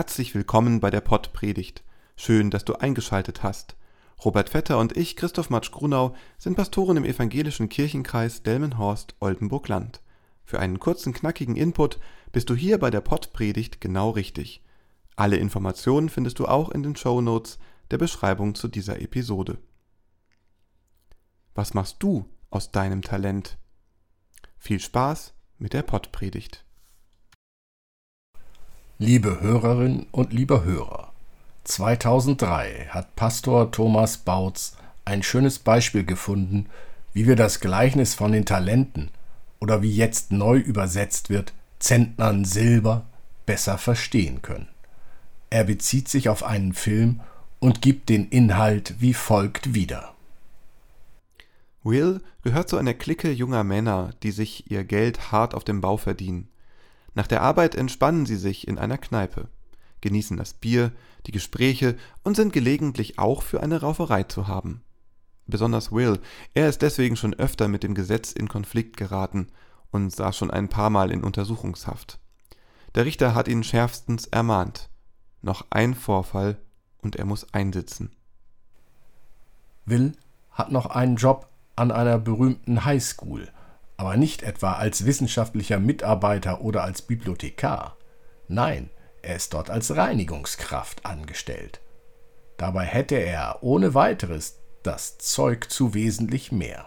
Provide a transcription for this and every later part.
Herzlich willkommen bei der Pottpredigt. Schön, dass du eingeschaltet hast. Robert Vetter und ich, Christoph Matsch-Grunau, sind Pastoren im evangelischen Kirchenkreis Delmenhorst-Oldenburg-Land. Für einen kurzen, knackigen Input bist du hier bei der Pottpredigt genau richtig. Alle Informationen findest du auch in den Show Notes der Beschreibung zu dieser Episode. Was machst du aus deinem Talent? Viel Spaß mit der Pottpredigt. Liebe Hörerinnen und lieber Hörer, 2003 hat Pastor Thomas Bautz ein schönes Beispiel gefunden, wie wir das Gleichnis von den Talenten oder wie jetzt neu übersetzt wird, Zentnern Silber besser verstehen können. Er bezieht sich auf einen Film und gibt den Inhalt wie folgt wieder. Will gehört zu einer Clique junger Männer, die sich ihr Geld hart auf dem Bau verdienen. Nach der Arbeit entspannen sie sich in einer Kneipe, genießen das Bier, die Gespräche und sind gelegentlich auch für eine Rauferei zu haben. Besonders Will, er ist deswegen schon öfter mit dem Gesetz in Konflikt geraten und saß schon ein paar Mal in Untersuchungshaft. Der Richter hat ihn schärfstens ermahnt. Noch ein Vorfall und er muss einsitzen. Will hat noch einen Job an einer berühmten Highschool aber nicht etwa als wissenschaftlicher Mitarbeiter oder als Bibliothekar. Nein, er ist dort als Reinigungskraft angestellt. Dabei hätte er ohne weiteres das Zeug zu wesentlich mehr.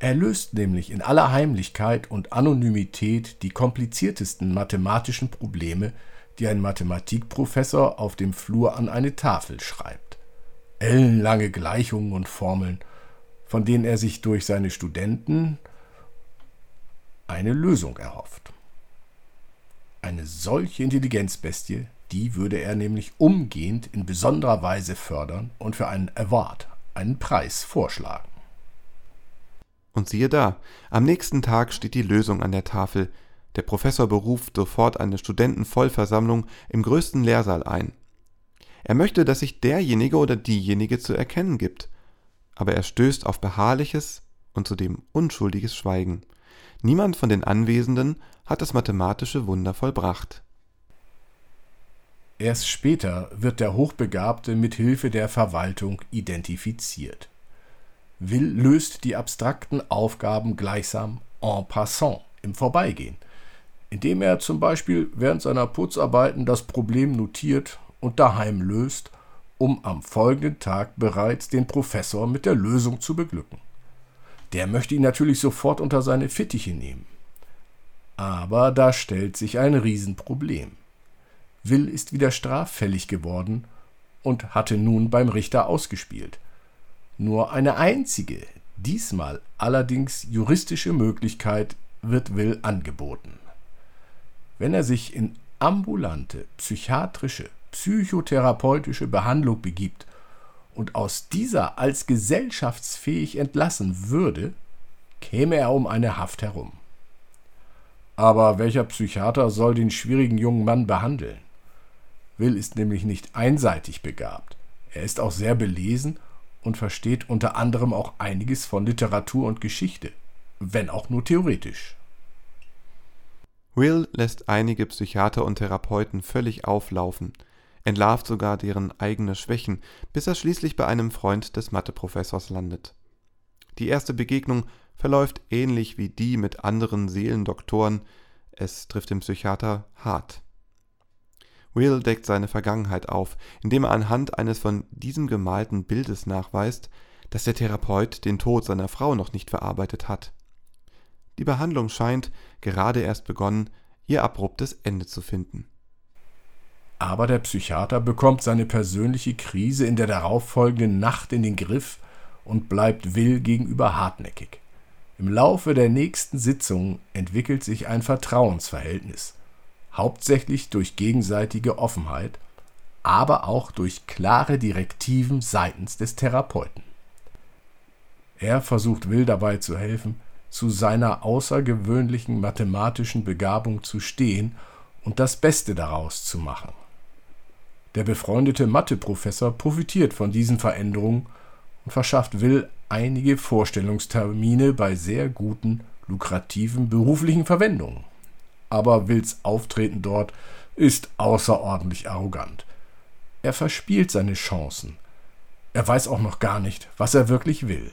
Er löst nämlich in aller Heimlichkeit und Anonymität die kompliziertesten mathematischen Probleme, die ein Mathematikprofessor auf dem Flur an eine Tafel schreibt. Ellenlange Gleichungen und Formeln, von denen er sich durch seine Studenten eine Lösung erhofft. Eine solche Intelligenzbestie, die würde er nämlich umgehend in besonderer Weise fördern und für einen Award, einen Preis vorschlagen. Und siehe da, am nächsten Tag steht die Lösung an der Tafel. Der Professor beruft sofort eine Studentenvollversammlung im größten Lehrsaal ein. Er möchte, dass sich derjenige oder diejenige zu erkennen gibt, aber er stößt auf beharrliches und zudem unschuldiges Schweigen. Niemand von den Anwesenden hat das mathematische Wunder vollbracht. Erst später wird der Hochbegabte mit Hilfe der Verwaltung identifiziert. Will löst die abstrakten Aufgaben gleichsam en passant, im Vorbeigehen, indem er zum Beispiel während seiner Putzarbeiten das Problem notiert und daheim löst, um am folgenden Tag bereits den Professor mit der Lösung zu beglücken. Der möchte ihn natürlich sofort unter seine Fittiche nehmen. Aber da stellt sich ein Riesenproblem. Will ist wieder straffällig geworden und hatte nun beim Richter ausgespielt. Nur eine einzige, diesmal allerdings juristische Möglichkeit wird Will angeboten. Wenn er sich in ambulante psychiatrische, psychotherapeutische Behandlung begibt und aus dieser als gesellschaftsfähig entlassen würde, käme er um eine Haft herum. Aber welcher Psychiater soll den schwierigen jungen Mann behandeln? Will ist nämlich nicht einseitig begabt. Er ist auch sehr belesen und versteht unter anderem auch einiges von Literatur und Geschichte, wenn auch nur theoretisch. Will lässt einige Psychiater und Therapeuten völlig auflaufen, entlarvt sogar deren eigene Schwächen, bis er schließlich bei einem Freund des Matheprofessors landet. Die erste Begegnung verläuft ähnlich wie die mit anderen Seelendoktoren, es trifft den Psychiater hart. Will deckt seine Vergangenheit auf, indem er anhand eines von diesem gemalten Bildes nachweist, dass der Therapeut den Tod seiner Frau noch nicht verarbeitet hat. Die Behandlung scheint, gerade erst begonnen, ihr abruptes Ende zu finden. Aber der Psychiater bekommt seine persönliche Krise in der darauffolgenden Nacht in den Griff und bleibt Will gegenüber hartnäckig. Im Laufe der nächsten Sitzung entwickelt sich ein Vertrauensverhältnis, hauptsächlich durch gegenseitige Offenheit, aber auch durch klare Direktiven seitens des Therapeuten. Er versucht Will dabei zu helfen, zu seiner außergewöhnlichen mathematischen Begabung zu stehen und das Beste daraus zu machen. Der befreundete Matheprofessor profitiert von diesen Veränderungen und verschafft Will einige Vorstellungstermine bei sehr guten, lukrativen beruflichen Verwendungen. Aber Wills Auftreten dort ist außerordentlich arrogant. Er verspielt seine Chancen. Er weiß auch noch gar nicht, was er wirklich will.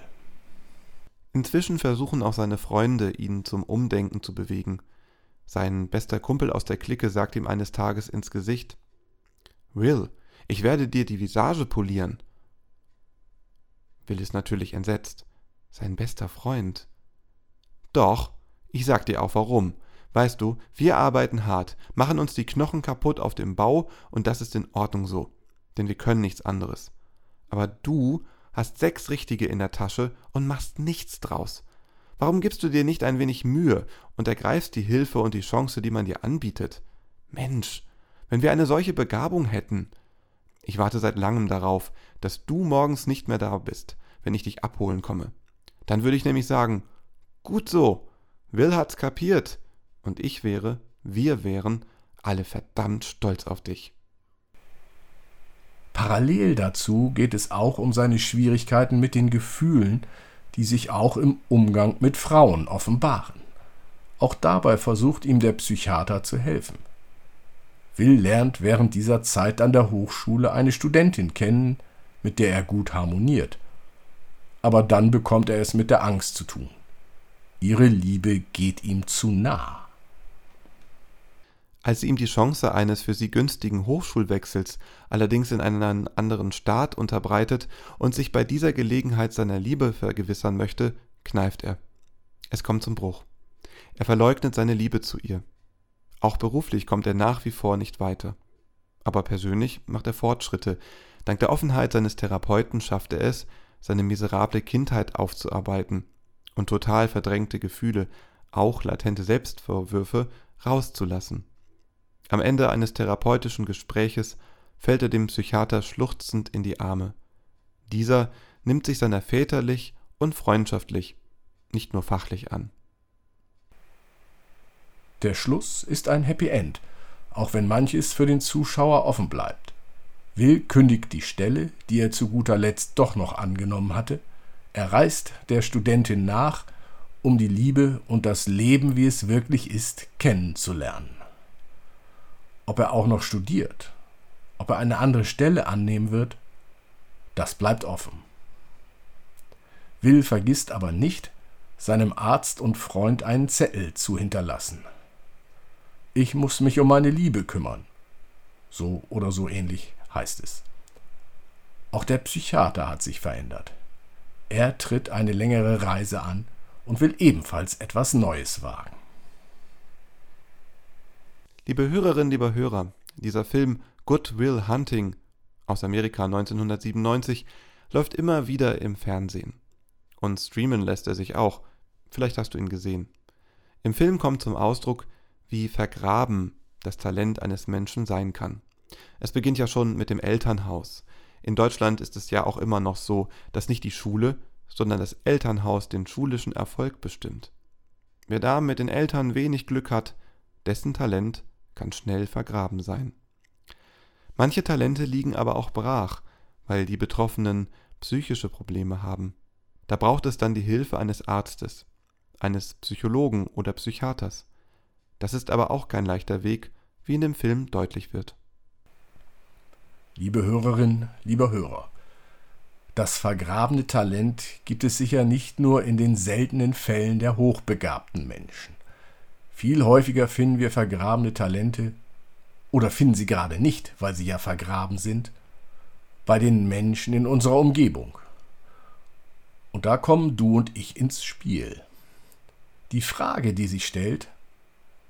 Inzwischen versuchen auch seine Freunde, ihn zum Umdenken zu bewegen. Sein bester Kumpel aus der Clique sagt ihm eines Tages ins Gesicht Will, ich werde dir die Visage polieren. Will ist natürlich entsetzt. Sein bester Freund. Doch, ich sag dir auch warum. Weißt du, wir arbeiten hart, machen uns die Knochen kaputt auf dem Bau und das ist in Ordnung so, denn wir können nichts anderes. Aber du hast sechs Richtige in der Tasche und machst nichts draus. Warum gibst du dir nicht ein wenig Mühe und ergreifst die Hilfe und die Chance, die man dir anbietet? Mensch, wenn wir eine solche Begabung hätten. Ich warte seit langem darauf, dass du morgens nicht mehr da bist, wenn ich dich abholen komme. Dann würde ich nämlich sagen, gut so, Will hat's kapiert, und ich wäre, wir wären, alle verdammt stolz auf dich. Parallel dazu geht es auch um seine Schwierigkeiten mit den Gefühlen, die sich auch im Umgang mit Frauen offenbaren. Auch dabei versucht ihm der Psychiater zu helfen. Will lernt während dieser Zeit an der Hochschule eine Studentin kennen, mit der er gut harmoniert. Aber dann bekommt er es mit der Angst zu tun. Ihre Liebe geht ihm zu nah. Als sie ihm die Chance eines für sie günstigen Hochschulwechsels allerdings in einen anderen Staat unterbreitet und sich bei dieser Gelegenheit seiner Liebe vergewissern möchte, kneift er. Es kommt zum Bruch. Er verleugnet seine Liebe zu ihr. Auch beruflich kommt er nach wie vor nicht weiter. Aber persönlich macht er Fortschritte. Dank der Offenheit seines Therapeuten schafft er es, seine miserable Kindheit aufzuarbeiten und total verdrängte Gefühle, auch latente Selbstvorwürfe, rauszulassen. Am Ende eines therapeutischen Gespräches fällt er dem Psychiater schluchzend in die Arme. Dieser nimmt sich seiner väterlich und freundschaftlich, nicht nur fachlich an. Der Schluss ist ein Happy End, auch wenn manches für den Zuschauer offen bleibt. Will kündigt die Stelle, die er zu guter Letzt doch noch angenommen hatte, er reist der Studentin nach, um die Liebe und das Leben, wie es wirklich ist, kennenzulernen. Ob er auch noch studiert, ob er eine andere Stelle annehmen wird, das bleibt offen. Will vergisst aber nicht, seinem Arzt und Freund einen Zettel zu hinterlassen. Ich muss mich um meine Liebe kümmern. So oder so ähnlich heißt es. Auch der Psychiater hat sich verändert. Er tritt eine längere Reise an und will ebenfalls etwas Neues wagen. Liebe Hörerinnen, lieber Hörer, dieser Film Good Will Hunting aus Amerika 1997 läuft immer wieder im Fernsehen. Und streamen lässt er sich auch. Vielleicht hast du ihn gesehen. Im Film kommt zum Ausdruck, wie vergraben das Talent eines Menschen sein kann. Es beginnt ja schon mit dem Elternhaus. In Deutschland ist es ja auch immer noch so, dass nicht die Schule, sondern das Elternhaus den schulischen Erfolg bestimmt. Wer da mit den Eltern wenig Glück hat, dessen Talent kann schnell vergraben sein. Manche Talente liegen aber auch brach, weil die Betroffenen psychische Probleme haben. Da braucht es dann die Hilfe eines Arztes, eines Psychologen oder Psychiaters. Das ist aber auch kein leichter Weg, wie in dem Film deutlich wird. Liebe Hörerin, lieber Hörer, das vergrabene Talent gibt es sicher nicht nur in den seltenen Fällen der hochbegabten Menschen. Viel häufiger finden wir vergrabene Talente, oder finden sie gerade nicht, weil sie ja vergraben sind, bei den Menschen in unserer Umgebung. Und da kommen du und ich ins Spiel. Die Frage, die sich stellt,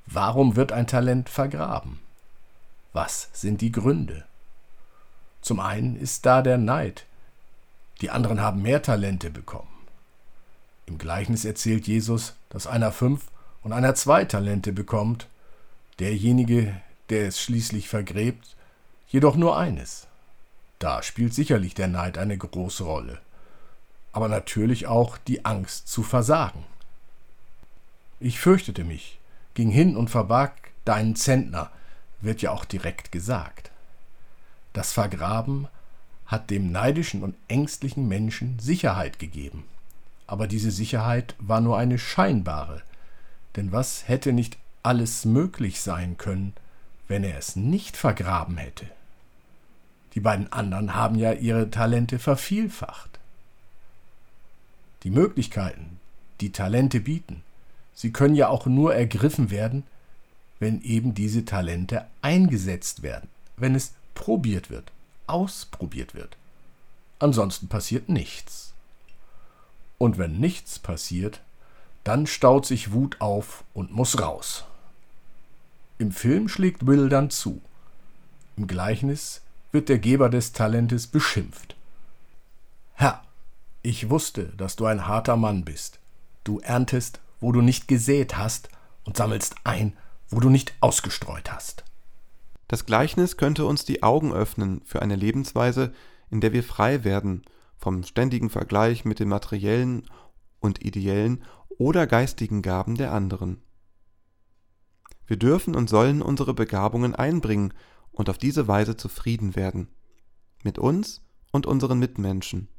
warum wird ein Talent vergraben? Was sind die Gründe? Zum einen ist da der Neid. Die anderen haben mehr Talente bekommen. Im Gleichnis erzählt Jesus, dass einer fünf und einer zwei Talente bekommt, derjenige, der es schließlich vergräbt, jedoch nur eines. Da spielt sicherlich der Neid eine große Rolle, aber natürlich auch die Angst zu versagen. Ich fürchtete mich, ging hin und verbarg deinen Zentner, wird ja auch direkt gesagt. Das Vergraben hat dem neidischen und ängstlichen Menschen Sicherheit gegeben. Aber diese Sicherheit war nur eine scheinbare, denn was hätte nicht alles möglich sein können, wenn er es nicht vergraben hätte. Die beiden anderen haben ja ihre Talente vervielfacht. Die Möglichkeiten, die Talente bieten, sie können ja auch nur ergriffen werden, wenn eben diese Talente eingesetzt werden, wenn es probiert wird, ausprobiert wird. Ansonsten passiert nichts. Und wenn nichts passiert, dann staut sich Wut auf und muss raus. Im Film schlägt Will dann zu. Im Gleichnis wird der Geber des Talentes beschimpft. Herr, ich wusste, dass du ein harter Mann bist. Du erntest, wo du nicht gesät hast, und sammelst ein, wo du nicht ausgestreut hast. Das Gleichnis könnte uns die Augen öffnen für eine Lebensweise, in der wir frei werden vom ständigen Vergleich mit den materiellen und ideellen oder geistigen Gaben der anderen. Wir dürfen und sollen unsere Begabungen einbringen und auf diese Weise zufrieden werden. Mit uns und unseren Mitmenschen.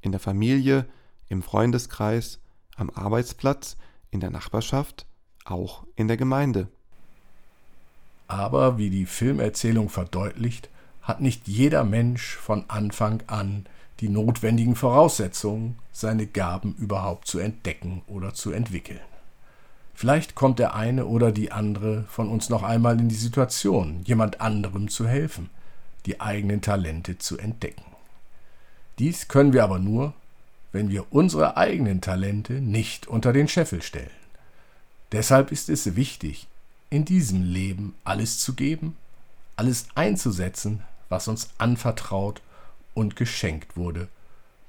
In der Familie, im Freundeskreis, am Arbeitsplatz, in der Nachbarschaft, auch in der Gemeinde. Aber wie die Filmerzählung verdeutlicht, hat nicht jeder Mensch von Anfang an die notwendigen Voraussetzungen, seine Gaben überhaupt zu entdecken oder zu entwickeln. Vielleicht kommt der eine oder die andere von uns noch einmal in die Situation, jemand anderem zu helfen, die eigenen Talente zu entdecken. Dies können wir aber nur, wenn wir unsere eigenen Talente nicht unter den Scheffel stellen. Deshalb ist es wichtig, in diesem Leben alles zu geben, alles einzusetzen, was uns anvertraut und geschenkt wurde,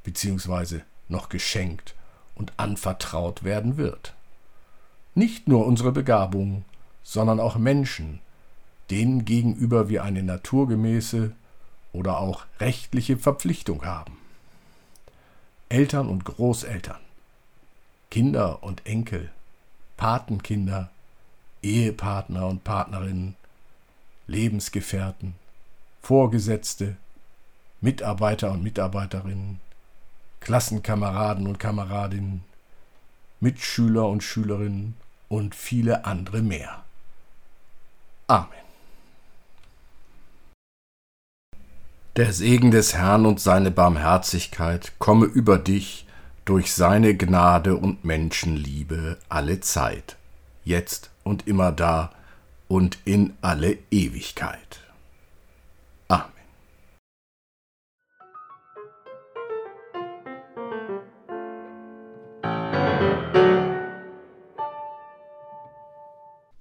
beziehungsweise noch geschenkt und anvertraut werden wird nicht nur unsere Begabungen, sondern auch Menschen, denen gegenüber wir eine naturgemäße oder auch rechtliche Verpflichtung haben. Eltern und Großeltern, Kinder und Enkel, Patenkinder, Ehepartner und Partnerinnen, Lebensgefährten, Vorgesetzte, Mitarbeiter und Mitarbeiterinnen, Klassenkameraden und Kameradinnen, Mitschüler und Schülerinnen und viele andere mehr. Amen. Der Segen des Herrn und seine Barmherzigkeit komme über dich durch seine Gnade und Menschenliebe alle Zeit, jetzt und immer da und in alle Ewigkeit.